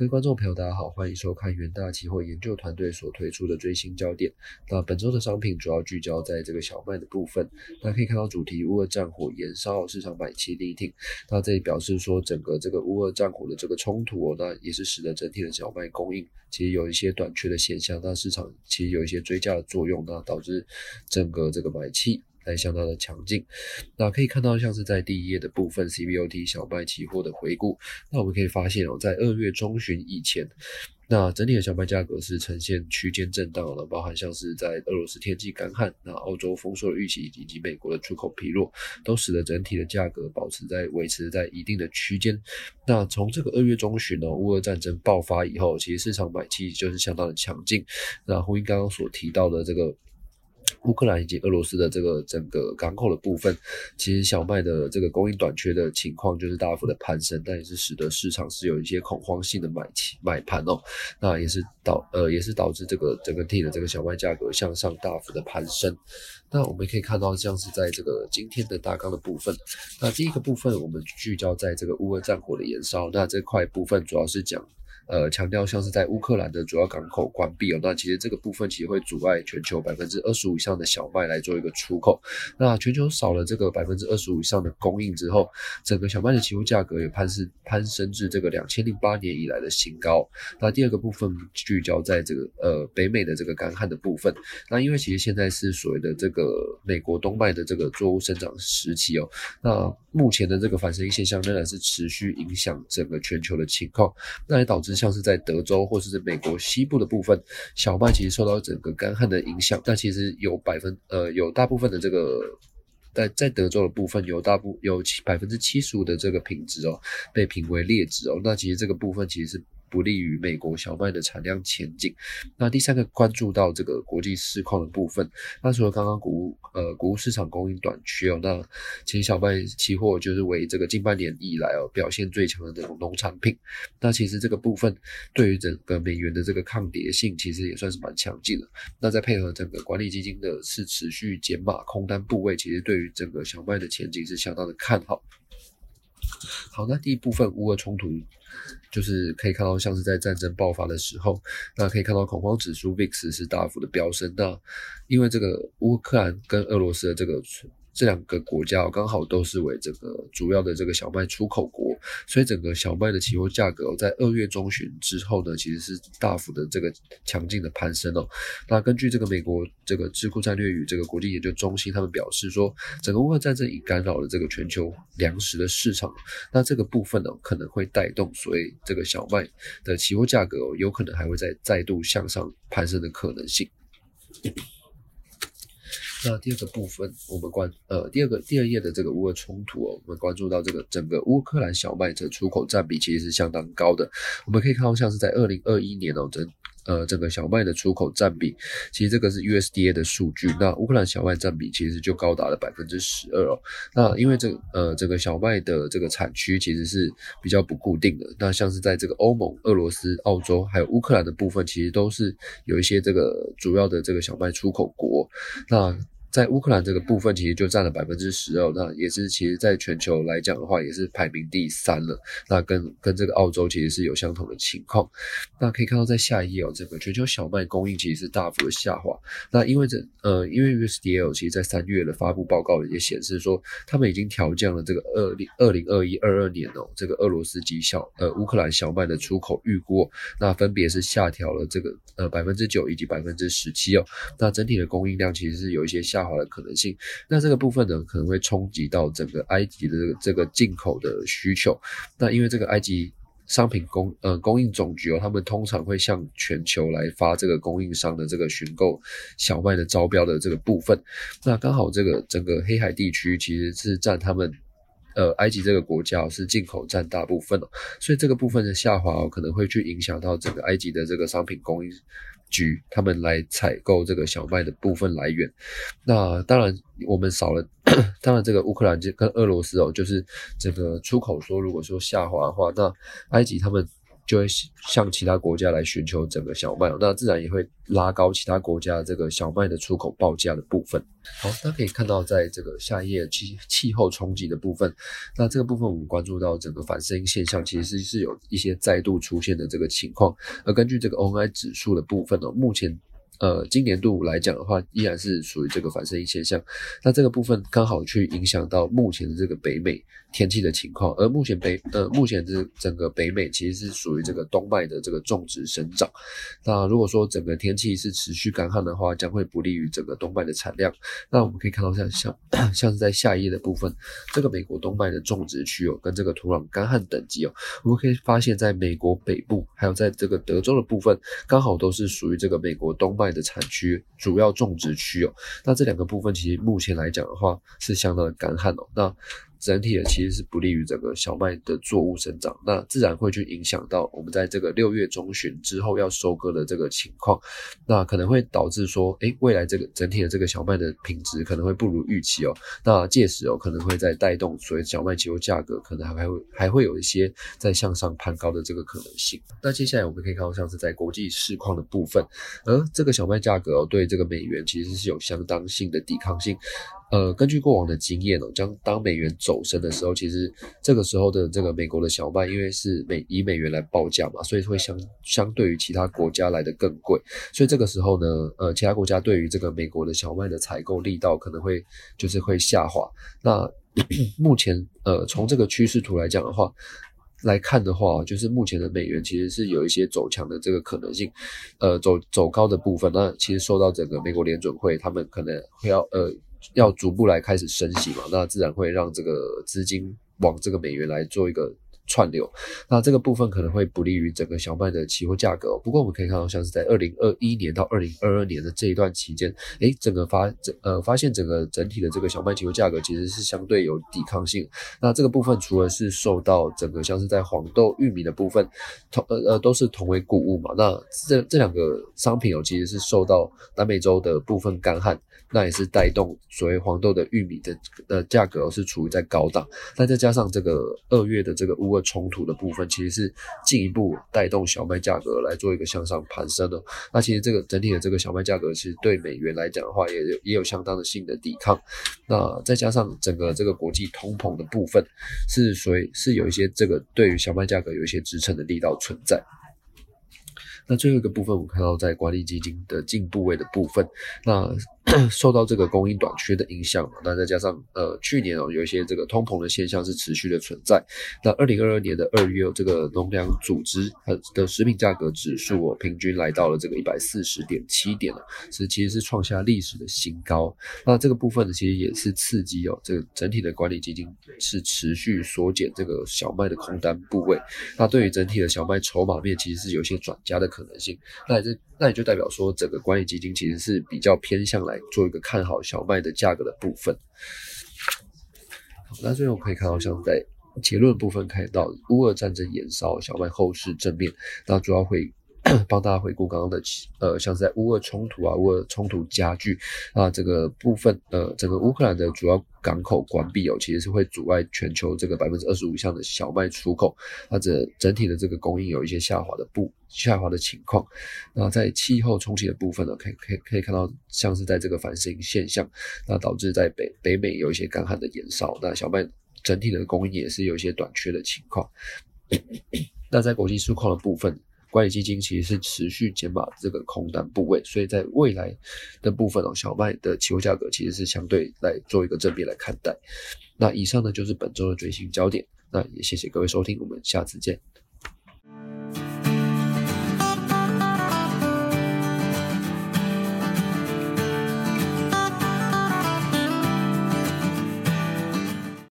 各位观众朋友，大家好，欢迎收看元大期货研究团队所推出的最新焦点。那本周的商品主要聚焦在这个小麦的部分。那可以看到主题乌俄战火延烧，市场买气力挺。那这里表示说，整个这个乌俄战火的这个冲突，那也是使得整体的小麦供应其实有一些短缺的现象。那市场其实有一些追加的作用，那导致整个这个买气。来相当的强劲，那可以看到像是在第一页的部分，CBOT 小麦期货的回顾，那我们可以发现哦，在二月中旬以前，那整体的小麦价格是呈现区间震荡的，包含像是在俄罗斯天气干旱，那欧洲丰收的预期以及美国的出口疲弱，都使得整体的价格保持在维持在一定的区间。那从这个二月中旬呢，乌俄战争爆发以后，其实市场买气就是相当的强劲。那呼应刚刚所提到的这个。乌克兰以及俄罗斯的这个整个港口的部分，其实小麦的这个供应短缺的情况就是大幅的攀升，但也是使得市场是有一些恐慌性的买气买盘哦，那也是导呃也是导致这个整个 T 的这个小麦价格向上大幅的攀升。那我们可以看到，像是在这个今天的大纲的部分，那第一个部分我们聚焦在这个乌俄战火的燃烧，那这块部分主要是讲。呃，强调像是在乌克兰的主要港口关闭哦，那其实这个部分其实会阻碍全球百分之二十五以上的小麦来做一个出口。那全球少了这个百分之二十五以上的供应之后，整个小麦的期货价格也攀升攀升至这个两千零八年以来的新高。那第二个部分聚焦在这个呃北美的这个干旱的部分。那因为其实现在是所谓的这个美国冬麦的这个作物生长时期哦，那目前的这个反生现象仍然是持续影响整个全球的情况，那也导致。像是在德州或者是美国西部的部分，小麦其实受到整个干旱的影响。但其实有百分呃有大部分的这个在在德州的部分有大部有百分之七十五的这个品质哦被评为劣质哦。那其实这个部分其实是。不利于美国小麦的产量前景。那第三个关注到这个国际市况的部分，那除了刚刚谷物呃谷物市场供应短缺哦，那其实小麦期货就是为这个近半年以来哦表现最强的这种农产品。那其实这个部分对于整个美元的这个抗跌性，其实也算是蛮强劲的。那再配合整个管理基金的是持续减码空单部位，其实对于整个小麦的前景是相当的看好。好，那第一部分乌俄冲突，就是可以看到像是在战争爆发的时候，那可以看到恐慌指数 VIX 是大幅的飙升。那因为这个乌克兰跟俄罗斯的这个。这两个国家刚好都是为这个主要的这个小麦出口国，所以整个小麦的期货价格在二月中旬之后呢，其实是大幅的这个强劲的攀升哦。那根据这个美国这个智库战略与这个国际研究中心，他们表示说，整个乌克兰战争已干扰了这个全球粮食的市场，那这个部分呢可能会带动，所以这个小麦的期货价格有可能还会再再度向上攀升的可能性。那第二个部分，我们关呃第二个第二页的这个乌俄冲突哦，我们关注到这个整个乌克兰小麦的出口占比其实是相当高的。我们可以看到，像是在二零二一年哦，整呃这个小麦的出口占比，其实这个是 USDA 的数据。那乌克兰小麦占比其实就高达了百分之十二哦。那因为这呃这个小麦的这个产区其实是比较不固定的。那像是在这个欧盟、俄罗斯、澳洲还有乌克兰的部分，其实都是有一些这个主要的这个小麦出口国。那在乌克兰这个部分，其实就占了百分之十二，那也是其实在全球来讲的话，也是排名第三了。那跟跟这个澳洲其实是有相同的情况。那可以看到在下一页哦，这个全球小麦供应其实是大幅的下滑。那因为这呃，因为 USDA 其实在三月的发布报告也显示说，他们已经调降了这个二零二零二一二二年哦，这个俄罗斯及小呃乌克兰小麦的出口预估，那分别是下调了这个呃百分之九以及百分之十七哦。那整体的供应量其实是有一些下。下滑的可能性，那这个部分呢，可能会冲击到整个埃及的这个进口的需求。那因为这个埃及商品供呃供应总局哦，他们通常会向全球来发这个供应商的这个寻购小麦的招标的这个部分。那刚好这个整个黑海地区其实是占他们呃埃及这个国家是进口占大部分哦，所以这个部分的下滑，可能会去影响到整个埃及的这个商品供应。局他们来采购这个小麦的部分来源，那当然我们少了，当然这个乌克兰就跟俄罗斯哦，就是这个出口说如果说下滑的话，那埃及他们就会向其他国家来寻求整个小麦，那自然也会拉高其他国家这个小麦的出口报价的部分。好，大家可以看到，在这个下一页气气候冲击的部分，那这个部分我们关注到整个反声音现象，其实是有一些再度出现的这个情况。而根据这个 ONI 指数的部分呢，目前。呃，今年度来讲的话，依然是属于这个反声音现象。那这个部分刚好去影响到目前的这个北美天气的情况。而目前北呃，目前这整个北美其实是属于这个冬麦的这个种植生长。那如果说整个天气是持续干旱的话，将会不利于整个冬麦的产量。那我们可以看到像像像是在下一页的部分，这个美国冬麦的种植区哦，跟这个土壤干旱等级哦，我们可以发现，在美国北部还有在这个德州的部分，刚好都是属于这个美国冬麦。的产区主要种植区哦，那这两个部分其实目前来讲的话是相当的干旱哦，那。整体的其实是不利于整个小麦的作物生长，那自然会去影响到我们在这个六月中旬之后要收割的这个情况，那可能会导致说，哎，未来这个整体的这个小麦的品质可能会不如预期哦，那届时哦可能会在带动所以小麦期货价格可能还会还会有一些在向上攀高的这个可能性。那接下来我们可以看到像是在国际市况的部分，而这个小麦价格哦对这个美元其实是有相当性的抵抗性。呃，根据过往的经验哦，将当美元走升的时候，其实这个时候的这个美国的小麦，因为是美以美元来报价嘛，所以会相相对于其他国家来的更贵，所以这个时候呢，呃，其他国家对于这个美国的小麦的采购力道可能会就是会下滑。那 目前呃，从这个趋势图来讲的话，来看的话，就是目前的美元其实是有一些走强的这个可能性，呃，走走高的部分，那其实受到整个美国联准会他们可能会要呃。要逐步来开始升息嘛，那自然会让这个资金往这个美元来做一个。串流，那这个部分可能会不利于整个小麦的期货价格。不过我们可以看到，像是在二零二一年到二零二二年的这一段期间，诶，整个发呃发现整个整体的这个小麦期货价格其实是相对有抵抗性。那这个部分除了是受到整个像是在黄豆、玉米的部分同呃呃都是同为谷物嘛，那这这两个商品哦其实是受到南美洲的部分干旱，那也是带动所谓黄豆的玉米的呃价格是处于在高档。那再加上这个二月的这个乌冲突的部分，其实是进一步带动小麦价格来做一个向上攀升的。那其实这个整体的这个小麦价格，其实对美元来讲的话，也有也有相当的性的抵抗。那再加上整个这个国际通膨的部分，是所以是有一些这个对于小麦价格有一些支撑的力道存在。那最后一个部分，我们看到在管理基金的进部位的部分，那。受到这个供应短缺的影响嘛，那再加上呃去年哦有一些这个通膨的现象是持续的存在。那二零二二年的二月，这个农粮组织的食品价格指数哦平均来到了这个一百四十点七点了，是其实是创下历史的新高。那这个部分呢，其实也是刺激哦这个整体的管理基金是持续缩减这个小麦的空单部位。那对于整体的小麦筹码面，其实是有些转加的可可能性。那也就那也就代表说，整个管理基金其实是比较偏向来。做一个看好小麦的价格的部分。那最后可以看到，像在结论部分看到乌俄战争延烧，小麦后市正面，那主要会。帮大家回顾刚刚的，呃，像是在乌俄冲突啊，乌俄冲突加剧啊，这个部分，呃，整个乌克兰的主要港口关闭哦，其实是会阻碍全球这个百分之二十五以上的小麦出口，或者整体的这个供应有一些下滑的不下滑的情况。那在气候冲击的部分呢，可以可以可以看到，像是在这个反声音现象，那导致在北北美有一些干旱的延烧，那小麦整体的供应也是有一些短缺的情况。那在国际市况的部分。管理基金其实是持续减码这个空单部位，所以在未来的部分哦，小麦的期货价格其实是相对来做一个正面来看待。那以上呢就是本周的最新焦点，那也谢谢各位收听，我们下次见。